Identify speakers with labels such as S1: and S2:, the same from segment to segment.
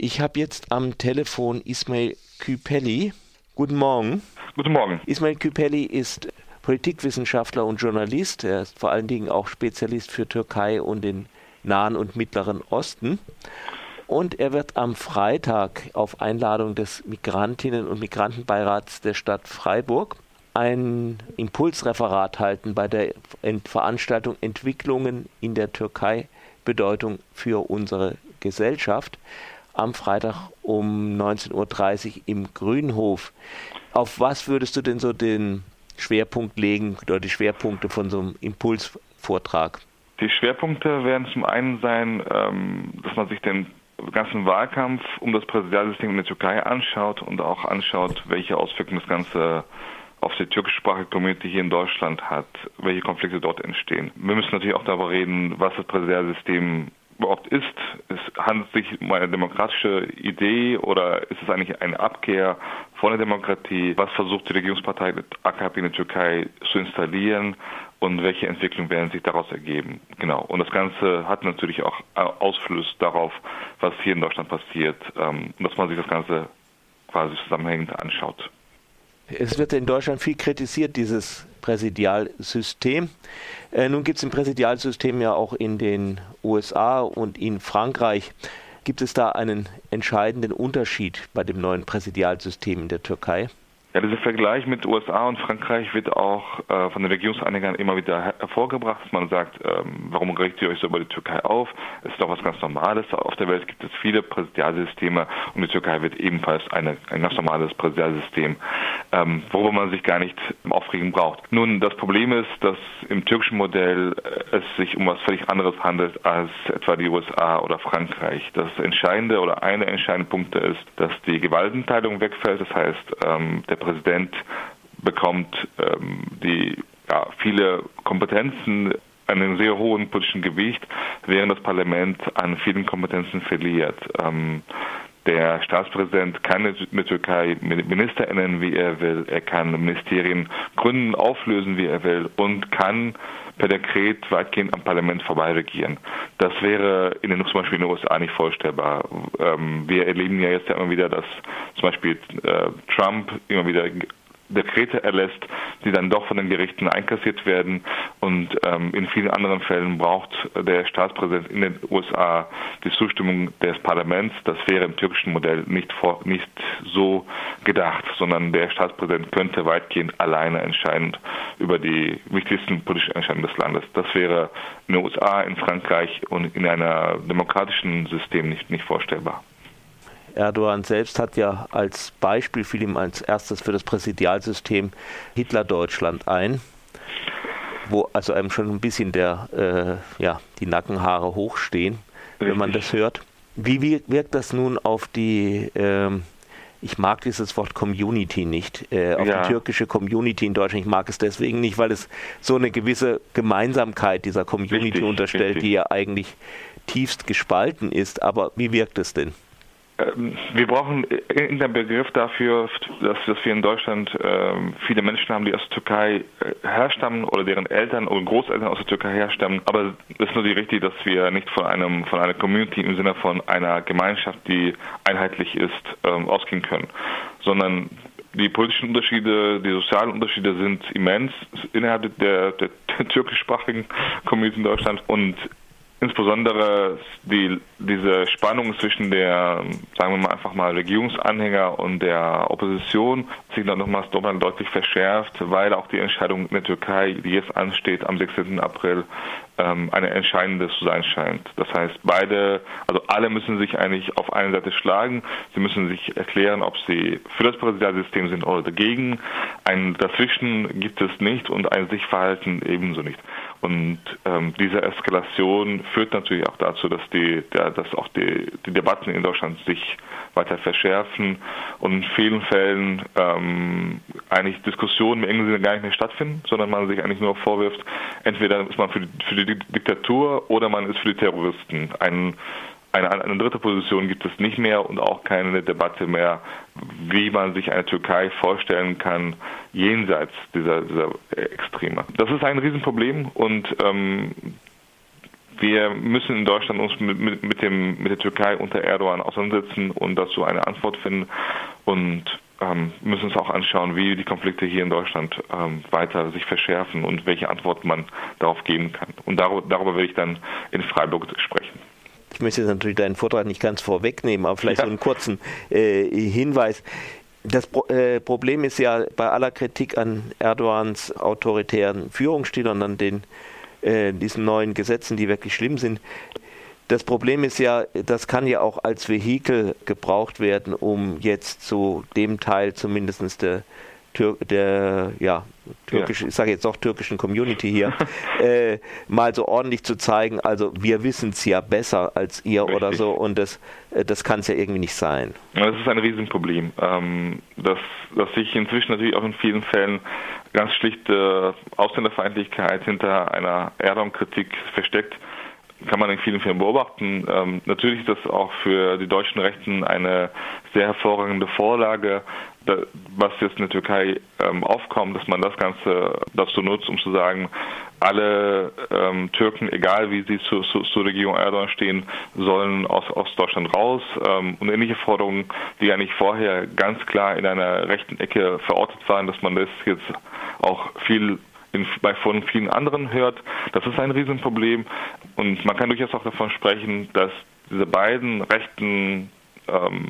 S1: Ich habe jetzt am Telefon Ismail Küpelli. Guten Morgen.
S2: Guten Morgen.
S1: Ismail Küpelli ist Politikwissenschaftler und Journalist. Er ist vor allen Dingen auch Spezialist für Türkei und den Nahen und Mittleren Osten. Und er wird am Freitag auf Einladung des Migrantinnen- und Migrantenbeirats der Stadt Freiburg ein Impulsreferat halten bei der Veranstaltung Entwicklungen in der Türkei Bedeutung für unsere Gesellschaft am Freitag um 19.30 Uhr im Grünhof. Auf was würdest du denn so den Schwerpunkt legen oder die Schwerpunkte von so einem Impulsvortrag?
S2: Die Schwerpunkte werden zum einen sein, ähm, dass man sich den ganzen Wahlkampf um das Präsidialsystem in der Türkei anschaut und auch anschaut, welche Auswirkungen das Ganze auf die türkischsprachige Community hier in Deutschland hat, welche Konflikte dort entstehen. Wir müssen natürlich auch darüber reden, was das Präsidialsystem überhaupt ist. Es handelt sich um eine demokratische Idee oder ist es eigentlich eine Abkehr von der Demokratie? Was versucht die Regierungspartei AKP in der Türkei zu installieren und welche Entwicklungen werden sich daraus ergeben? Genau. Und das Ganze hat natürlich auch Ausfluss darauf, was hier in Deutschland passiert ähm, dass man sich das Ganze quasi zusammenhängend anschaut.
S1: Es wird in Deutschland viel kritisiert, dieses Präsidialsystem. Äh, nun gibt es ein Präsidialsystem ja auch in den USA und in Frankreich. Gibt es da einen entscheidenden Unterschied bei dem neuen Präsidialsystem in der Türkei?
S2: Ja, dieser Vergleich mit USA und Frankreich wird auch äh, von den Regierungsanhängern immer wieder hervorgebracht. Man sagt, ähm, warum richtet ihr euch so über die Türkei auf? Es ist doch was ganz Normales. Auf der Welt gibt es viele Präsidialsysteme und die Türkei wird ebenfalls eine, ein ganz normales Präsidialsystem, ähm, worüber man sich gar nicht aufregen braucht. Nun, das Problem ist, dass im türkischen Modell äh, es sich um was völlig anderes handelt als etwa die USA oder Frankreich. Das entscheidende oder eine entscheidende Punkte ist, dass die Gewaltenteilung wegfällt. Das heißt, ähm, der Präsident bekommt ähm, die ja, viele Kompetenzen einen sehr hohen politischen Gewicht, während das Parlament an vielen Kompetenzen verliert. Ähm, der Staatspräsident kann der Türkei Minister ändern, wie er will. Er kann Ministerien gründen, auflösen, wie er will und kann per Dekret weitgehend am Parlament vorbei regieren. Das wäre in den, zum Beispiel in den USA nicht vorstellbar. Ähm, wir erleben ja jetzt immer wieder, dass zum Beispiel äh, Trump immer wieder Dekrete erlässt, die dann doch von den Gerichten einkassiert werden. Und ähm, in vielen anderen Fällen braucht der Staatspräsident in den USA die Zustimmung des Parlaments. Das wäre im türkischen Modell nicht, vor, nicht so gedacht, sondern der Staatspräsident könnte weitgehend alleine entscheiden über die wichtigsten politischen Entscheidungen des Landes. Das wäre in den USA, in Frankreich und in einem demokratischen System nicht, nicht vorstellbar.
S1: Erdogan selbst hat ja als Beispiel, fiel ihm als erstes für das Präsidialsystem Hitler-Deutschland ein, wo also einem schon ein bisschen der, äh, ja, die Nackenhaare hochstehen, Richtig. wenn man das hört. Wie wirkt das nun auf die, äh, ich mag dieses Wort Community nicht, äh, auf ja. die türkische Community in Deutschland. Ich mag es deswegen nicht, weil es so eine gewisse Gemeinsamkeit dieser Community richtig, unterstellt, richtig. die ja eigentlich tiefst gespalten ist. Aber wie wirkt es denn?
S2: Ähm, wir brauchen irgendeinen Begriff dafür, dass, dass wir in Deutschland äh, viele Menschen haben, die aus der Türkei äh, herstammen oder deren Eltern oder Großeltern aus der Türkei herstammen. Aber es ist nur die richtig, dass wir nicht von einem von einer Community im Sinne von einer Gemeinschaft, die einheitlich ist, ähm, ausgehen können, sondern die politischen Unterschiede, die sozialen Unterschiede sind immens innerhalb der, der, der türkischsprachigen Community in Deutschland und insbesondere die, diese Spannung zwischen der, sagen wir mal einfach mal, Regierungsanhänger und der Opposition sich dann nochmals deutlich verschärft, weil auch die Entscheidung in der Türkei, die jetzt ansteht am 16. April, ähm, eine entscheidende zu sein scheint. Das heißt, beide, also alle müssen sich eigentlich auf eine Seite schlagen. Sie müssen sich erklären, ob sie für das Präsidialsystem sind oder dagegen. Ein Dazwischen gibt es nicht und ein Sichverhalten ebenso nicht. Und ähm, diese Eskalation führt natürlich auch dazu, dass die, der, dass auch die, die Debatten in Deutschland sich weiter verschärfen und in vielen Fällen ähm, eigentlich Diskussionen im engen Sinne gar nicht mehr stattfinden, sondern man sich eigentlich nur vorwirft, entweder ist man für für die Diktatur oder man ist für die Terroristen. Ein eine, eine dritte Position gibt es nicht mehr und auch keine Debatte mehr, wie man sich eine Türkei vorstellen kann, jenseits dieser, dieser Extreme. Das ist ein Riesenproblem und ähm, wir müssen in Deutschland uns mit, mit, mit, dem, mit der Türkei unter Erdogan auseinandersetzen und dazu eine Antwort finden und ähm, müssen uns auch anschauen, wie die Konflikte hier in Deutschland ähm, weiter sich verschärfen und welche Antwort man darauf geben kann. Und darüber, darüber werde ich dann in Freiburg sprechen.
S1: Ich möchte jetzt natürlich deinen Vortrag nicht ganz vorwegnehmen, aber vielleicht ja. so einen kurzen äh, Hinweis. Das Pro äh, Problem ist ja bei aller Kritik an Erdogans autoritären Führungsstil und an den, äh, diesen neuen Gesetzen, die wirklich schlimm sind, das Problem ist ja, das kann ja auch als Vehikel gebraucht werden, um jetzt zu dem Teil zumindest der, der ja, türkisch, ja. ich sage jetzt auch türkischen Community hier, äh, mal so ordentlich zu zeigen, also wir wissen es ja besser als ihr Richtig. oder so und das, äh, das kann es ja irgendwie nicht sein.
S2: Das ist ein Riesenproblem, ähm, dass, dass sich inzwischen natürlich auch in vielen Fällen ganz schlichte Ausländerfeindlichkeit hinter einer Erdogan-Kritik versteckt kann man in vielen Fällen beobachten. Ähm, natürlich ist das auch für die deutschen Rechten eine sehr hervorragende Vorlage, da, was jetzt in der Türkei ähm, aufkommt, dass man das Ganze dazu nutzt, um zu sagen, alle ähm, Türken, egal wie sie zu, zu, zur Regierung Erdogan stehen, sollen aus, aus Deutschland raus. Ähm, und ähnliche Forderungen, die eigentlich vorher ganz klar in einer rechten Ecke verortet waren, dass man das jetzt auch viel in, bei von vielen anderen hört. Das ist ein Riesenproblem und man kann durchaus auch davon sprechen, dass diese beiden rechten ähm,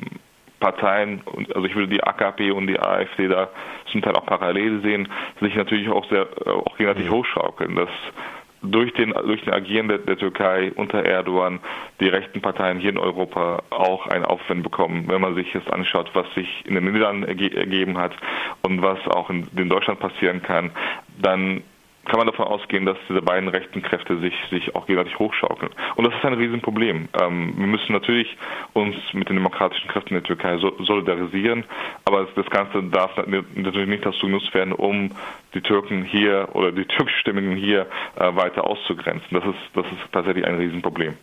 S2: Parteien, also ich würde die AKP und die AfD da zum Teil auch parallel sehen, sich natürlich auch sehr äh, auch gegenseitig hochschaukeln. Das durch den, durch den Agieren der, der, Türkei unter Erdogan die rechten Parteien hier in Europa auch einen Aufwind bekommen, wenn man sich jetzt anschaut, was sich in den Niederlanden ergeben hat und was auch in, in Deutschland passieren kann, dann kann man davon ausgehen, dass diese beiden rechten Kräfte sich, sich auch gegenseitig hochschaukeln. Und das ist ein Riesenproblem. Ähm, wir müssen natürlich uns mit den demokratischen Kräften der Türkei so, solidarisieren, aber das Ganze darf natürlich nicht dazu genutzt werden, um die Türken hier oder die türkischstämmigen hier äh, weiter auszugrenzen. Das ist, das ist tatsächlich ein Riesenproblem.